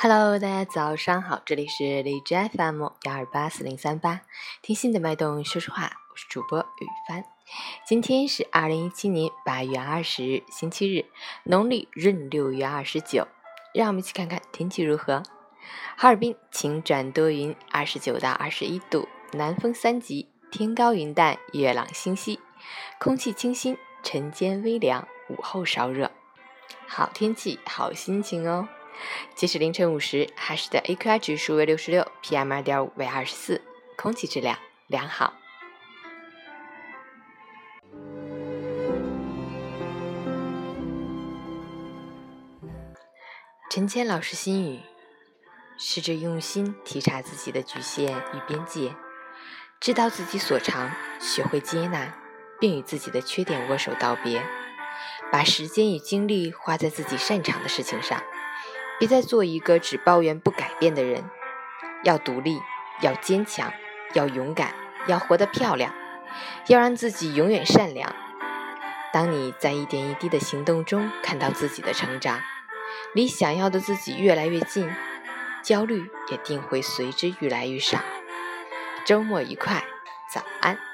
Hello，大家早上好，这里是荔枝 FM 幺二八四零三八，听心的脉动说说话，我是主播雨帆。今天是二零一七年八月二十日，星期日，农历闰六月二十九。让我们一起看看天气如何。哈尔滨晴转多云，二十九到二十一度，南风三级，天高云淡，月朗星稀，空气清新，晨间微凉，午后稍热。好天气，好心情哦。截止凌晨五时，哈市的 AQI 指数为六十六，PM 二点五为二十四，空气质量良好。陈谦老师心语：试着用心体察自己的局限与边界，知道自己所长，学会接纳，并与自己的缺点握手道别，把时间与精力花在自己擅长的事情上。别再做一个只抱怨不改变的人，要独立，要坚强，要勇敢，要活得漂亮，要让自己永远善良。当你在一点一滴的行动中看到自己的成长，离想要的自己越来越近，焦虑也定会随之愈来愈少。周末愉快，早安。